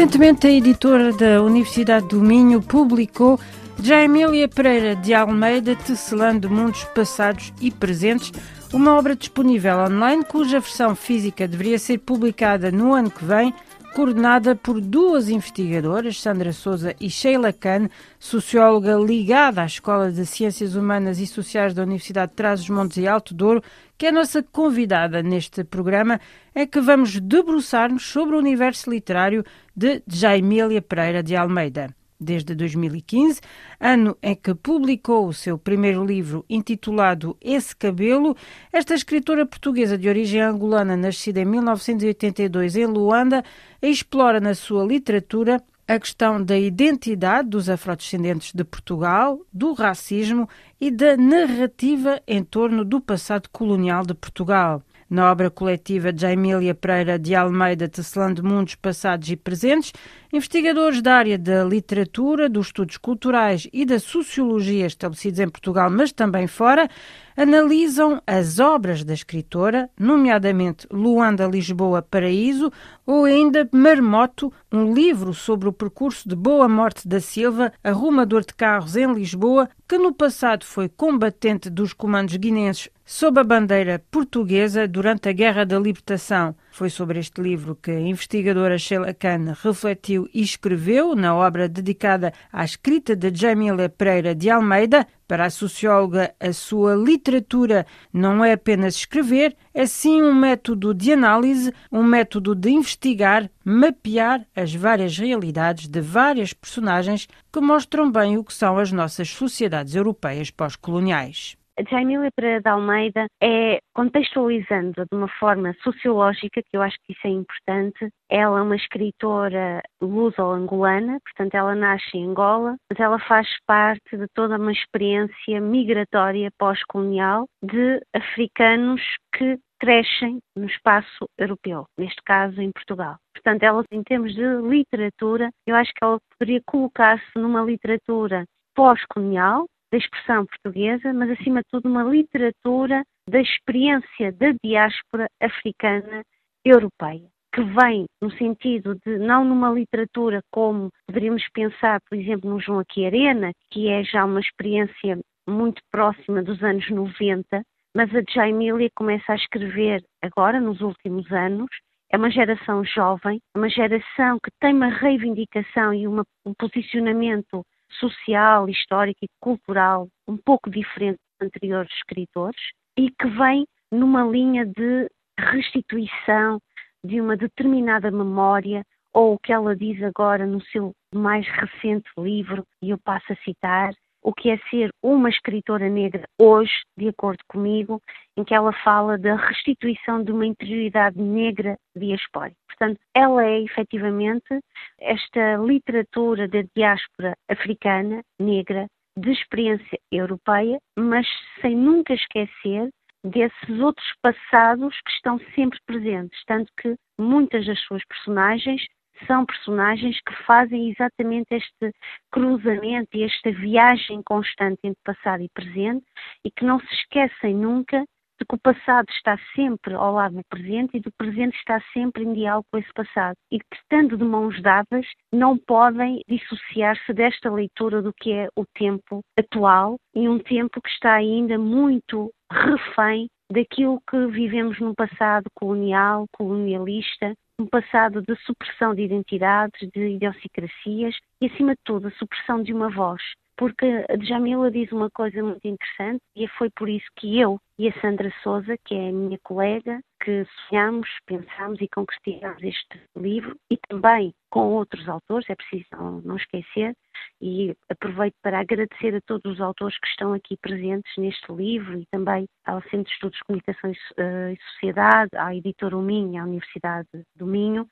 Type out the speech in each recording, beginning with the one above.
Recentemente, a editora da Universidade do Minho publicou Jaimília Pereira de Almeida, Tecelando Mundos Passados e Presentes, uma obra disponível online cuja versão física deveria ser publicada no ano que vem, coordenada por duas investigadoras, Sandra Souza e Sheila Kahn, socióloga ligada à Escola de Ciências Humanas e Sociais da Universidade de Trás-os-Montes e Alto Douro, que é a nossa convidada neste programa, é que vamos debruçar-nos sobre o universo literário de Jaimília Pereira de Almeida desde 2015, ano em que publicou o seu primeiro livro intitulado Esse Cabelo. Esta escritora portuguesa de origem angolana, nascida em 1982 em Luanda, explora na sua literatura a questão da identidade dos afrodescendentes de Portugal, do racismo e da narrativa em torno do passado colonial de Portugal. Na obra coletiva de Jaimília Pereira de Almeida, Tecelando Mundos Passados e Presentes, investigadores da área da literatura, dos estudos culturais e da sociologia estabelecidos em Portugal, mas também fora, analisam as obras da escritora, nomeadamente Luanda Lisboa Paraíso ou ainda Marmoto, um livro sobre o percurso de Boa Morte da Silva, arrumador de carros em Lisboa, que no passado foi combatente dos comandos guinenses sob a bandeira portuguesa durante a Guerra da Libertação. Foi sobre este livro que a investigadora Sheila Kahn refletiu e escreveu na obra dedicada à escrita de Jamila Pereira de Almeida. Para a socióloga, a sua literatura não é apenas escrever, é sim um método de análise, um método de investigar, mapear as várias realidades de várias personagens que mostram bem o que são as nossas sociedades europeias pós-coloniais. Jaimília Pereira de Almeida é, contextualizando de uma forma sociológica, que eu acho que isso é importante, ela é uma escritora luso-angolana, portanto ela nasce em Angola, mas ela faz parte de toda uma experiência migratória pós-colonial de africanos que crescem no espaço europeu, neste caso em Portugal. Portanto, ela, em termos de literatura, eu acho que ela poderia colocar-se numa literatura pós-colonial, da expressão portuguesa, mas acima de tudo uma literatura da experiência da diáspora africana europeia, que vem no sentido de não numa literatura como poderíamos pensar, por exemplo, no João Aqui Arena, que é já uma experiência muito próxima dos anos 90, mas a Jaimília começa a escrever agora, nos últimos anos, é uma geração jovem, uma geração que tem uma reivindicação e uma, um posicionamento social, histórico e cultural um pouco diferente dos anteriores escritores e que vem numa linha de restituição de uma determinada memória ou o que ela diz agora no seu mais recente livro, e eu passo a citar, o que é ser uma escritora negra hoje, de acordo comigo, em que ela fala da restituição de uma interioridade negra diaspórica. Portanto, ela é efetivamente esta literatura da diáspora africana, negra, de experiência europeia, mas sem nunca esquecer desses outros passados que estão sempre presentes, tanto que muitas das suas personagens são personagens que fazem exatamente este cruzamento e esta viagem constante entre passado e presente e que não se esquecem nunca de que o passado está sempre ao lado do presente e do presente está sempre em diálogo com esse passado. E que, estando de mãos dadas, não podem dissociar-se desta leitura do que é o tempo atual e um tempo que está ainda muito refém daquilo que vivemos num passado colonial, colonialista, um passado de supressão de identidades, de idiosincrasias e, acima de tudo, a supressão de uma voz. Porque a Djamila diz uma coisa muito interessante e foi por isso que eu e a Sandra Souza, que é a minha colega, que sonhamos, pensamos e concretizamos este livro e também com outros autores, é preciso não, não, esquecer, e aproveito para agradecer a todos os autores que estão aqui presentes neste livro e também ao Centro de Estudos de Comunicação e Sociedade, à editora Minho, à Universidade do Minho,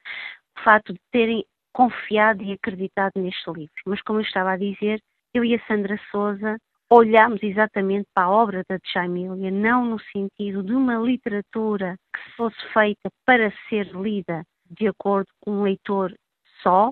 o fato de terem confiado e acreditado neste livro. Mas como eu estava a dizer, eu e a Sandra Souza olhamos exatamente para a obra da Djamília, não no sentido de uma literatura que fosse feita para ser lida de acordo com um leitor só,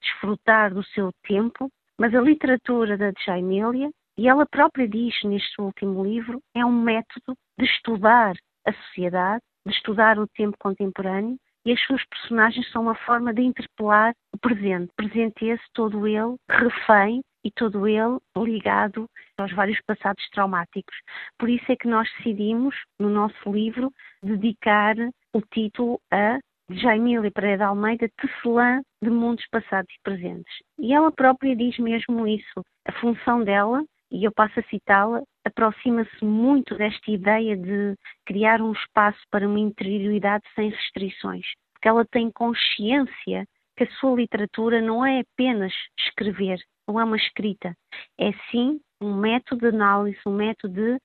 desfrutar do seu tempo, mas a literatura da Djamília, E ela própria diz neste último livro, é um método de estudar a sociedade, de estudar o tempo contemporâneo e as suas personagens são uma forma de interpelar o presente. Presente esse, todo ele refém e todo ele ligado aos vários passados traumáticos. Por isso é que nós decidimos, no nosso livro, dedicar o título a Jaimília Pereira Almeida, tecelã de mundos passados e presentes. E ela própria diz mesmo isso. A função dela, e eu passo a citá-la, aproxima-se muito desta ideia de criar um espaço para uma interioridade sem restrições. Porque ela tem consciência que a sua literatura não é apenas escrever, não é uma escrita, é sim um método de análise, um método de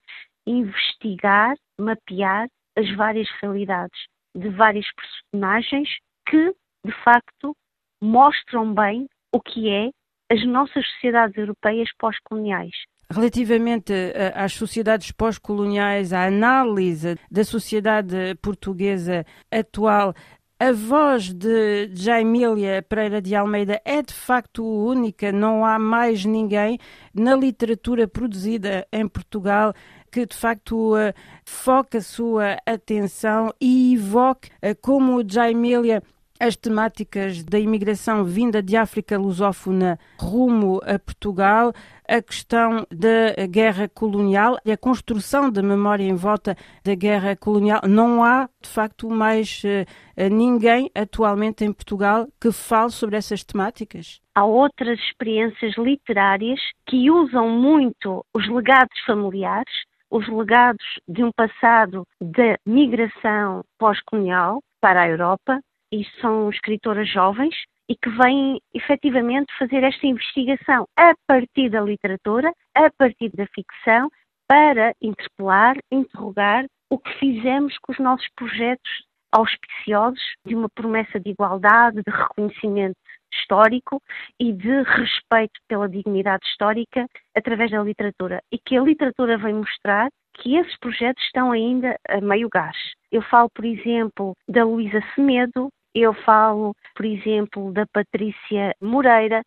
investigar, mapear as várias realidades de várias personagens que, de facto, mostram bem o que é as nossas sociedades europeias pós-coloniais. Relativamente eh, às sociedades pós-coloniais, à análise da sociedade portuguesa atual, a voz de Jaimília Pereira de Almeida é de facto única, não há mais ninguém na literatura produzida em Portugal que de facto uh, foque a sua atenção e evoque, uh, como Jaimília, as temáticas da imigração vinda de África lusófona rumo a Portugal, a questão da guerra colonial e a construção da memória em volta da guerra colonial. Não há, de facto, mais uh, ninguém atualmente em Portugal que fale sobre essas temáticas? Há outras experiências literárias que usam muito os legados familiares, os legados de um passado de migração pós-colonial para a Europa, e são escritoras jovens e que vêm efetivamente fazer esta investigação a partir da literatura, a partir da ficção, para interpelar, interrogar o que fizemos com os nossos projetos auspiciosos de uma promessa de igualdade, de reconhecimento histórico e de respeito pela dignidade histórica através da literatura. E que a literatura vem mostrar que esses projetos estão ainda a meio gás. Eu falo, por exemplo, da Luísa Semedo, eu falo, por exemplo, da Patrícia Moreira,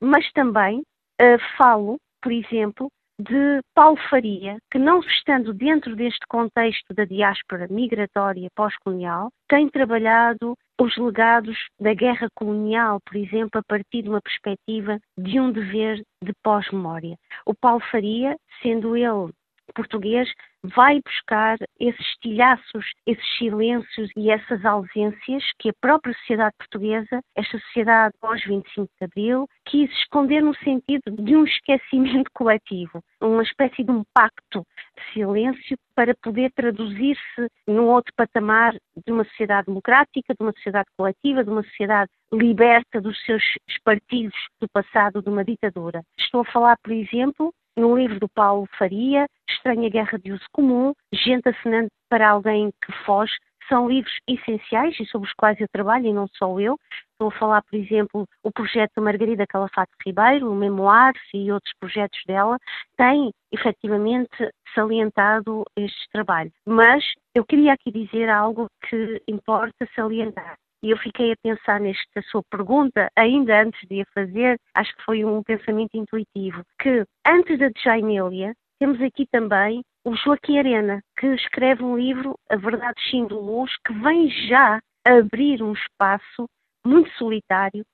mas também uh, falo, por exemplo, de Paulo Faria, que não estando dentro deste contexto da diáspora migratória pós-colonial, tem trabalhado os legados da guerra colonial, por exemplo, a partir de uma perspectiva de um dever de pós-memória. O Paulo Faria, sendo ele português vai buscar esses estilhaços, esses silêncios e essas ausências que a própria sociedade portuguesa, esta sociedade pós-25 de Abril, quis esconder no sentido de um esquecimento coletivo, uma espécie de um pacto de silêncio para poder traduzir-se num outro patamar de uma sociedade democrática, de uma sociedade coletiva, de uma sociedade liberta dos seus espartilhos do passado de uma ditadura. Estou a falar, por exemplo, no livro do Paulo Faria, Estranha Guerra de Uso Comum, Gente Assinante para Alguém que Foge, são livros essenciais e sobre os quais eu trabalho, e não só eu. Estou a falar, por exemplo, o projeto da Margarida Calafate Ribeiro, o Memoirs e outros projetos dela, têm efetivamente salientado este trabalho. Mas eu queria aqui dizer algo que importa salientar. E eu fiquei a pensar nesta sua pergunta, ainda antes de a fazer, acho que foi um pensamento intuitivo, que antes da Jaimília, temos aqui também o Joaquim Arena, que escreve um livro, A Verdade Sim do Luz, que vem já abrir um espaço muito solitário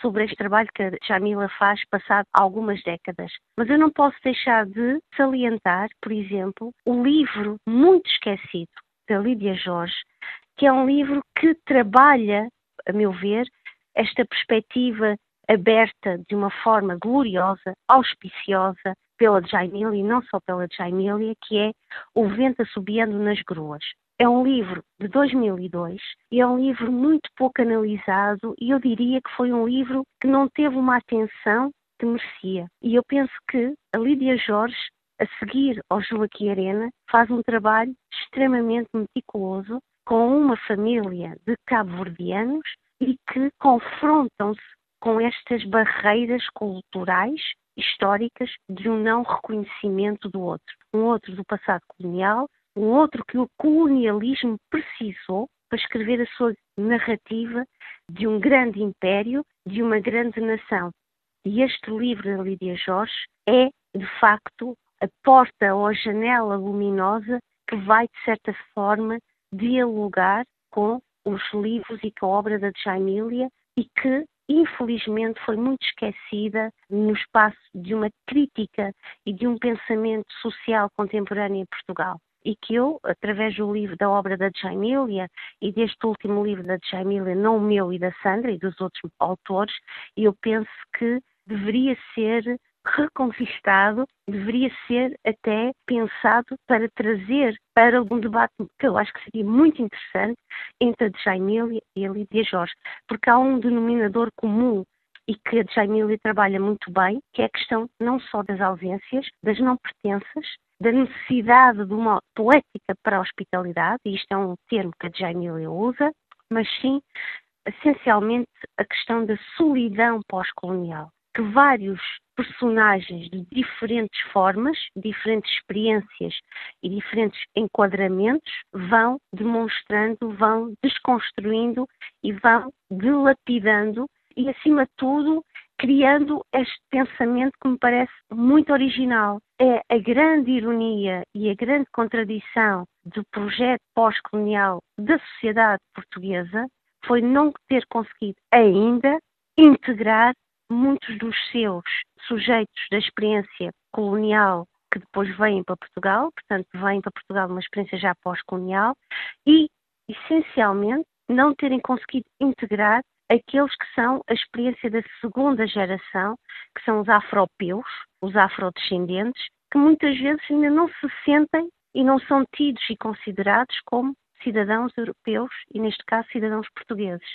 sobre este trabalho que a Jamila faz passado algumas décadas. Mas eu não posso deixar de salientar, por exemplo, o livro muito esquecido da Lídia Jorge, que é um livro que trabalha, a meu ver, esta perspectiva aberta de uma forma gloriosa, auspiciosa pela Jaimília e não só pela Jaimília, que é O Vento Assobiando nas Gruas. É um livro de 2002 e é um livro muito pouco analisado e eu diria que foi um livro que não teve uma atenção que merecia. E eu penso que a Lídia Jorge, a seguir ao Joaquim Arena, faz um trabalho extremamente meticuloso com uma família de cabo-verdianos e que confrontam-se com estas barreiras culturais, históricas, de um não reconhecimento do outro. Um outro do passado colonial, um outro que o colonialismo precisou para escrever a sua narrativa de um grande império, de uma grande nação. E este livro da Lídia Jorge é de facto, a porta ou a janela luminosa que vai, de certa forma, dialogar com os livros e com a obra da Jaimília e que, infelizmente, foi muito esquecida no espaço de uma crítica e de um pensamento social contemporâneo em Portugal. E que eu, através do livro da obra da Jaimília e deste último livro da Jaimília, não o meu e da Sandra e dos outros autores, eu penso que deveria ser reconquistado, deveria ser até pensado para trazer para um debate que eu acho que seria muito interessante entre a Jaimília e a Lídia Jorge, porque há um denominador comum e que a Jaimília trabalha muito bem, que é a questão não só das ausências, das não pertenças, da necessidade de uma poética para a hospitalidade, e isto é um termo que a Jaimília usa, mas sim, essencialmente, a questão da solidão pós-colonial, que vários personagens de diferentes formas, diferentes experiências e diferentes enquadramentos vão demonstrando, vão desconstruindo e vão dilapidando e, acima de tudo, criando este pensamento que me parece muito original. É a grande ironia e a grande contradição do projeto pós-colonial da sociedade portuguesa foi não ter conseguido ainda integrar muitos dos seus sujeitos da experiência colonial que depois vêm para Portugal, portanto, vêm para Portugal uma experiência já pós-colonial, e, essencialmente, não terem conseguido integrar aqueles que são a experiência da segunda geração, que são os afropeus, os afrodescendentes, que muitas vezes ainda não se sentem e não são tidos e considerados como cidadãos europeus e, neste caso, cidadãos portugueses.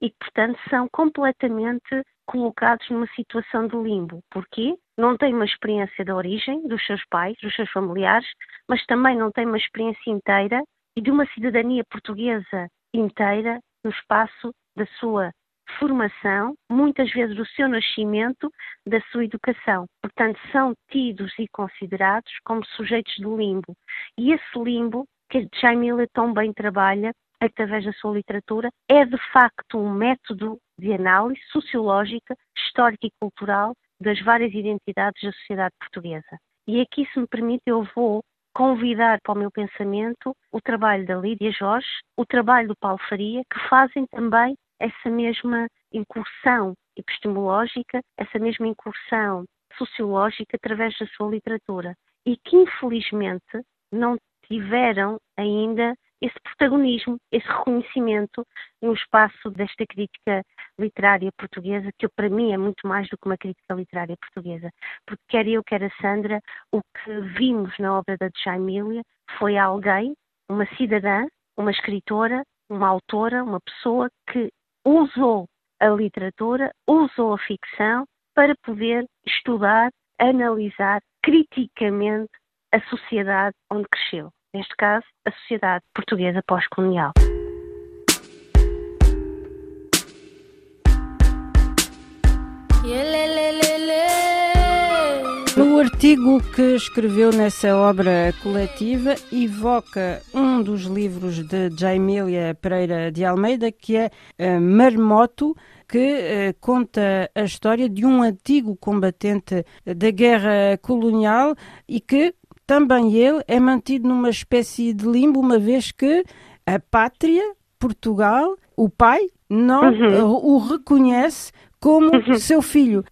E portanto, são completamente colocados numa situação de limbo. Porquê? Não têm uma experiência da origem dos seus pais, dos seus familiares, mas também não têm uma experiência inteira e de uma cidadania portuguesa inteira no espaço da sua formação, muitas vezes do seu nascimento, da sua educação. Portanto, são tidos e considerados como sujeitos de limbo. E esse limbo, que Jaime Miller tão bem trabalha, através da sua literatura, é de facto um método de análise sociológica, histórica e cultural das várias identidades da sociedade portuguesa. E aqui, se me permite, eu vou convidar para o meu pensamento o trabalho da Lídia Jorge, o trabalho do Paulo Faria, que fazem também essa mesma incursão epistemológica, essa mesma incursão sociológica através da sua literatura e que infelizmente não tiveram ainda esse protagonismo, esse reconhecimento no espaço desta crítica literária portuguesa, que para mim é muito mais do que uma crítica literária portuguesa. Porque quer eu, quer a Sandra, o que vimos na obra da Jaimília foi alguém, uma cidadã, uma escritora, uma autora, uma pessoa que usou a literatura, usou a ficção para poder estudar, analisar criticamente a sociedade onde cresceu neste caso, a sociedade portuguesa pós-colonial. No artigo que escreveu nessa obra coletiva, evoca um dos livros de Jaimília Pereira de Almeida, que é uh, Marmoto, que uh, conta a história de um antigo combatente da guerra colonial e que também ele é mantido numa espécie de limbo, uma vez que a pátria, Portugal, o pai, não uhum. o reconhece como uhum. seu filho.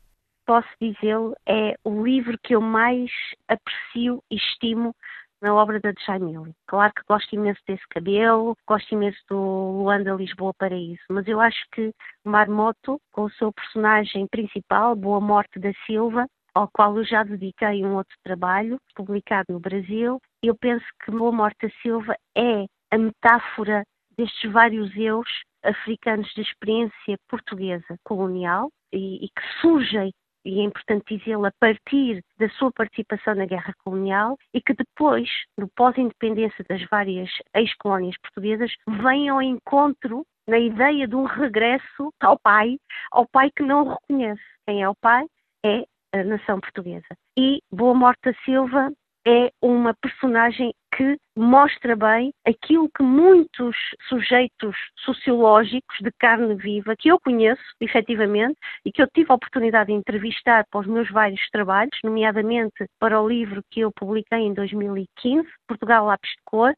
Posso dizê-lo, é o livro que eu mais aprecio e estimo na obra da Jamile. Claro que gosto imenso desse cabelo, gosto imenso do Luanda Lisboa Paraíso, mas eu acho que Marmoto, com o seu personagem principal, Boa Morte da Silva, ao qual eu já dediquei um outro trabalho, publicado no Brasil. Eu penso que Boa Morta Silva é a metáfora destes vários eus africanos de experiência portuguesa colonial e, e que surgem, e é importante dizê-lo, a partir da sua participação na guerra colonial e que depois, no pós-independência das várias ex-colónias portuguesas, vêm ao encontro na ideia de um regresso ao pai, ao pai que não o reconhece. Quem é o pai? É nação portuguesa. E Boa Morte Silva é uma personagem que mostra bem aquilo que muitos sujeitos sociológicos de carne viva, que eu conheço efetivamente e que eu tive a oportunidade de entrevistar para os meus vários trabalhos, nomeadamente para o livro que eu publiquei em 2015, Portugal Lápis de Cor,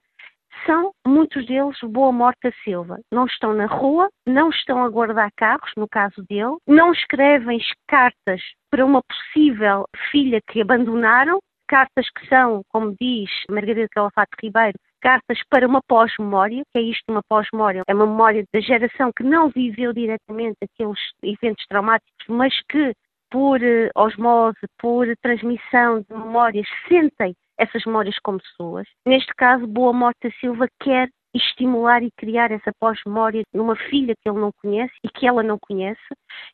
são muitos deles Boa Morte a Silva. Não estão na rua, não estão a guardar carros, no caso dele, não escrevem cartas para uma possível filha que abandonaram, cartas que são, como diz Margarida Calafato Ribeiro, cartas para uma pós-memória, que é isto uma pós-memória, é uma memória da geração que não viveu diretamente aqueles eventos traumáticos, mas que por eh, osmose, por transmissão de memórias, sentem essas memórias como suas. Neste caso, Boa Morte Silva quer estimular e criar essa pós-memória numa filha que ele não conhece e que ela não conhece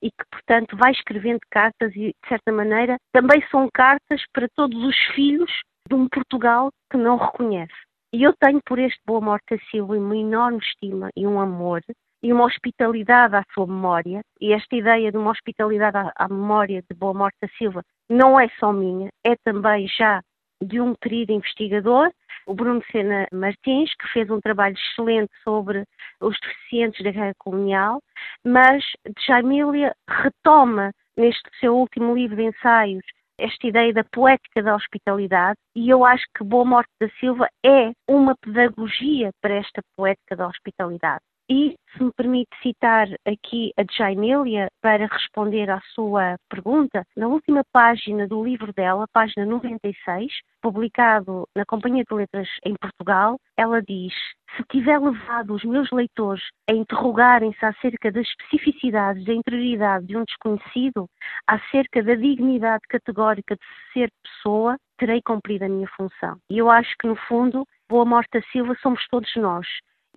e que, portanto, vai escrevendo cartas e, de certa maneira, também são cartas para todos os filhos de um Portugal que não reconhece. E eu tenho por este Boa Morte Silva uma enorme estima e um amor e uma hospitalidade à sua memória. E esta ideia de uma hospitalidade à, à memória de Boa Morte Silva não é só minha, é também já de um querido investigador, o Bruno Sena Martins, que fez um trabalho excelente sobre os deficientes da guerra colonial, mas Jamília retoma neste seu último livro de ensaios esta ideia da poética da hospitalidade e eu acho que Boa Morte da Silva é uma pedagogia para esta poética da hospitalidade. E, se me permite citar aqui a Jainélia para responder à sua pergunta, na última página do livro dela, página 96, publicado na Companhia de Letras em Portugal, ela diz: Se tiver levado os meus leitores a interrogarem-se acerca das especificidades da interioridade de um desconhecido, acerca da dignidade categórica de ser pessoa, terei cumprido a minha função. E eu acho que, no fundo, Boa Morte da Silva somos todos nós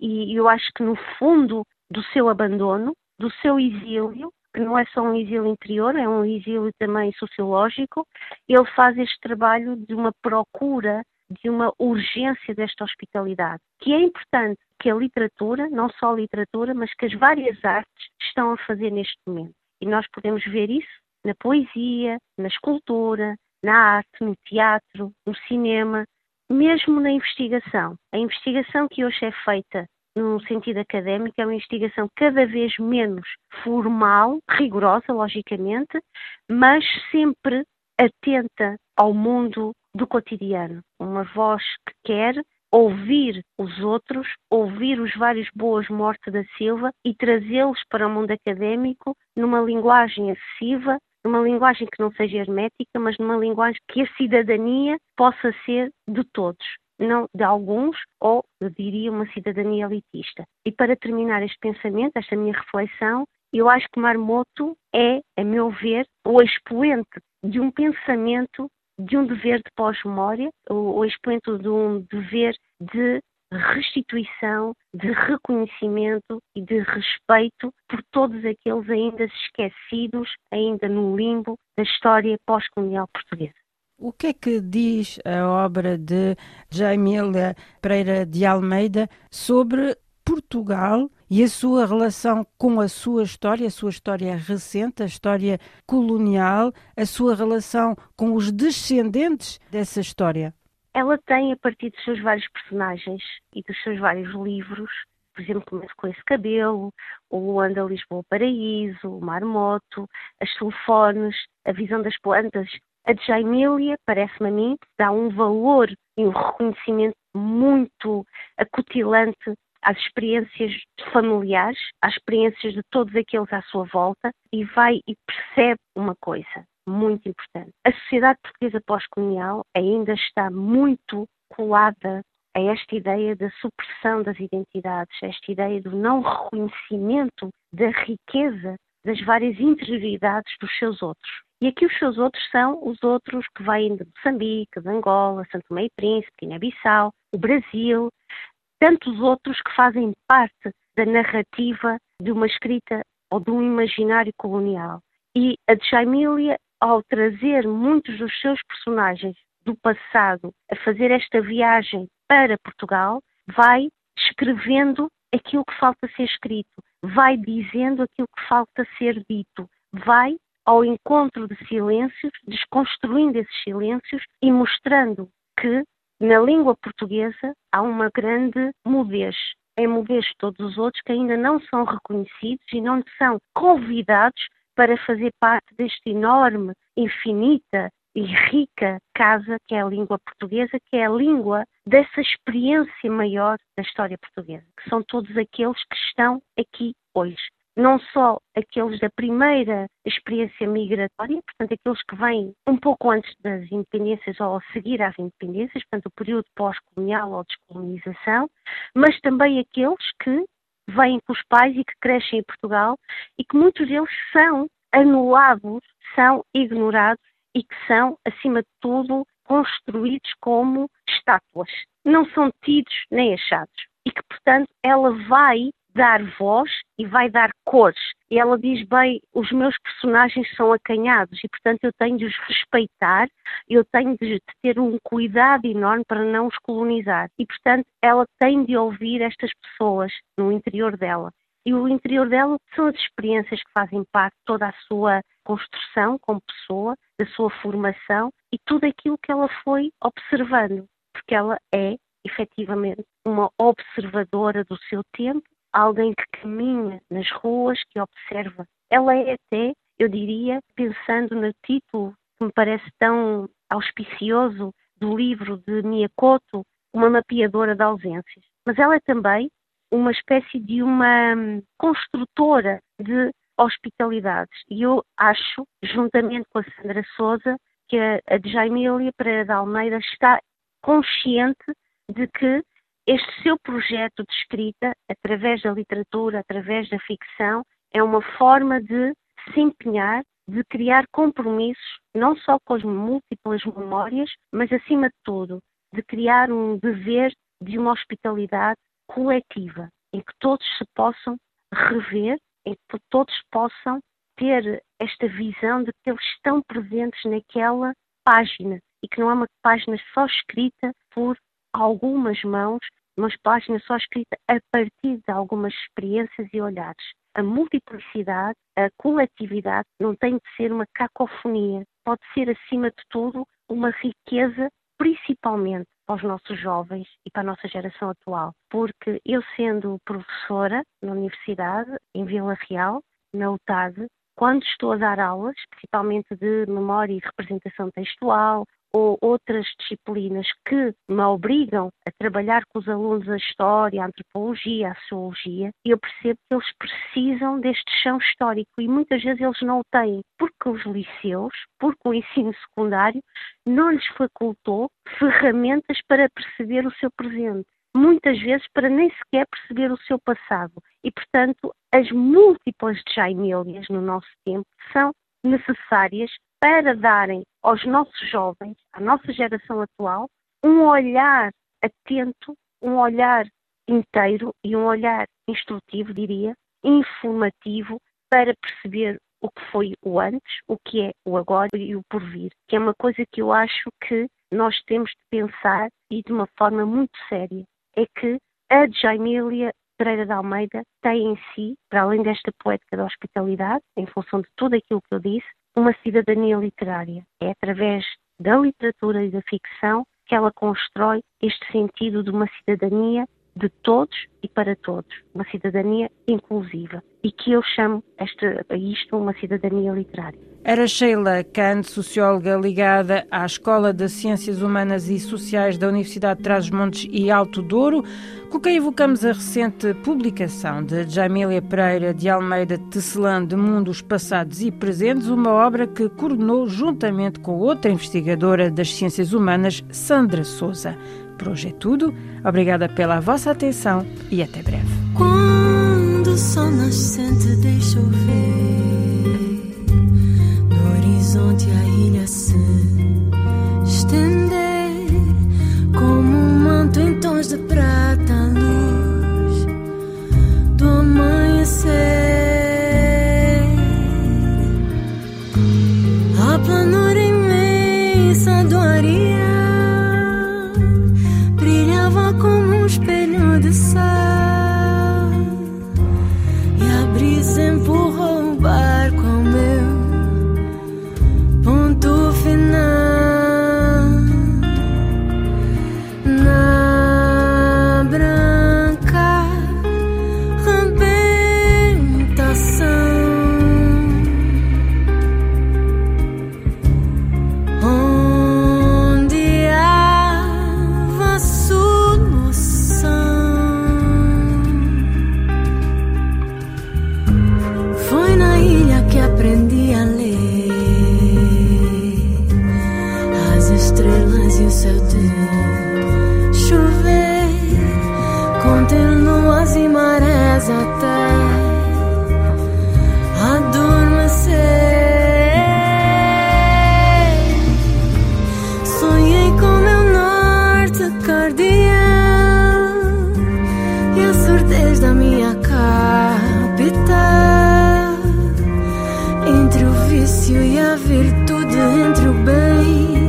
e eu acho que no fundo do seu abandono, do seu exílio, que não é só um exílio interior, é um exílio também sociológico, ele faz este trabalho de uma procura, de uma urgência desta hospitalidade, que é importante que a literatura, não só a literatura, mas que as várias artes estão a fazer neste momento. E nós podemos ver isso na poesia, na escultura, na arte, no teatro, no cinema, mesmo na investigação. A investigação que hoje é feita no sentido académico é uma investigação cada vez menos formal, rigorosa, logicamente, mas sempre atenta ao mundo do cotidiano. Uma voz que quer ouvir os outros, ouvir os vários boas mortes da Silva e trazê-los para o mundo académico numa linguagem acessível, numa linguagem que não seja hermética, mas numa linguagem que a cidadania possa ser de todos, não de alguns, ou eu diria uma cidadania elitista. E para terminar este pensamento, esta minha reflexão, eu acho que Marmoto é, a meu ver, o expoente de um pensamento, de um dever de pós-memória, o, expoente de um dever de restituição, de reconhecimento e de respeito por todos aqueles ainda esquecidos, ainda no limbo da história pós-colonial portuguesa. O que é que diz a obra de Jaimília Pereira de Almeida sobre Portugal e a sua relação com a sua história, a sua história recente, a história colonial, a sua relação com os descendentes dessa história? Ela tem, a partir dos seus vários personagens e dos seus vários livros, por exemplo, começa com esse cabelo, o Luanda Lisboa Paraíso, o Marmoto, as telefones, a visão das plantas. A de Jaimília, parece-me a mim, dá um valor e um reconhecimento muito acutilante às experiências familiares, às experiências de todos aqueles à sua volta e vai e percebe uma coisa muito importante. A sociedade portuguesa pós-colonial ainda está muito colada a esta ideia da supressão das identidades, a esta ideia do não reconhecimento da riqueza das várias interioridades dos seus outros. E aqui os seus outros são os outros que vêm de Moçambique, de Angola, Santo Meio Príncipe, Guiné-Bissau, o Brasil, tantos outros que fazem parte da narrativa de uma escrita ou de um imaginário colonial. E a de Jaimília ao trazer muitos dos seus personagens do passado a fazer esta viagem para Portugal, vai escrevendo aquilo que falta ser escrito, vai dizendo aquilo que falta ser dito, vai ao encontro de silêncios, desconstruindo esses silêncios e mostrando que na língua portuguesa há uma grande mudez. É mudez de todos os outros que ainda não são reconhecidos e não são convidados para fazer parte deste enorme, infinita e rica casa que é a língua portuguesa, que é a língua dessa experiência maior da história portuguesa, que são todos aqueles que estão aqui hoje. Não só aqueles da primeira experiência migratória, portanto, aqueles que vêm um pouco antes das independências ou a seguir às independências, portanto, o período pós-colonial ou descolonização, mas também aqueles que vêm com os pais e que crescem em Portugal e que muitos deles são anulados, são ignorados e que são, acima de tudo, construídos como estátuas. Não são tidos nem achados. E que, portanto, ela vai dar voz e vai dar cores. E ela diz bem, os meus personagens são acanhados e, portanto, eu tenho de os respeitar, eu tenho de ter um cuidado enorme para não os colonizar. E, portanto, ela tem de ouvir estas pessoas no interior dela. E o interior dela são as experiências que fazem parte de toda a sua construção como pessoa, da sua formação e tudo aquilo que ela foi observando, porque ela é efetivamente uma observadora do seu tempo alguém que caminha nas ruas, que observa. Ela é até, eu diria, pensando no título que me parece tão auspicioso do livro de Miyakoto, uma mapeadora de ausências. Mas ela é também uma espécie de uma hum, construtora de hospitalidades. E eu acho, juntamente com a Sandra Souza, que a, Jaimília Pereira de Almeida está consciente de que este seu projeto de escrita, através da literatura, através da ficção, é uma forma de se empenhar, de criar compromissos, não só com as múltiplas memórias, mas acima de tudo, de criar um dever de uma hospitalidade coletiva, em que todos se possam rever, em que todos possam ter esta visão de que eles estão presentes naquela página e que não é uma página só escrita por algumas mãos, mas página só escrita a partir de algumas experiências e olhares. A multiplicidade, a coletividade não tem de ser uma cacofonia, pode ser, acima de tudo, uma riqueza, principalmente para os nossos jovens e para a nossa geração atual. Porque eu, sendo professora na universidade, em Vila Real, na UTAD, quando estou a dar aulas, principalmente de memória e representação textual, ou outras disciplinas que me obrigam a trabalhar com os alunos a história, a antropologia, a sociologia, eu percebo que eles precisam deste chão histórico e muitas vezes eles não o têm, porque os liceus, porque o ensino secundário não lhes facultou ferramentas para perceber o seu presente. Muitas vezes para nem sequer perceber o seu passado. E, portanto, as múltiplas Jaimelias no nosso tempo são necessárias para darem aos nossos jovens, à nossa geração atual, um olhar atento, um olhar inteiro e um olhar instrutivo, diria, informativo, para perceber o que foi o antes, o que é o agora e o porvir, que é uma coisa que eu acho que nós temos de pensar e de uma forma muito séria. É que a Jaimília Pereira de Almeida tem em si, para além desta poética da hospitalidade, em função de tudo aquilo que eu disse, uma cidadania literária. É através da literatura e da ficção que ela constrói este sentido de uma cidadania de todos e para todos, uma cidadania inclusiva e que eu chamo esta, isto uma cidadania literária. Era Sheila Kant, socióloga ligada à Escola de Ciências Humanas e Sociais da Universidade de Trás-os-Montes e Alto Douro, com quem evocamos a recente publicação de Jamília Pereira de Almeida Tecelã de Mundos Passados e Presentes, uma obra que coordenou juntamente com outra investigadora das ciências humanas, Sandra Souza. Por hoje é tudo. Obrigada pela vossa atenção e até breve. Quando o sol nascente deixa ver no horizonte a ilha se estender como um manto em tons de prata à luz do amanhecer. desde a minha capital. Entre o vício e a virtude, entre o bem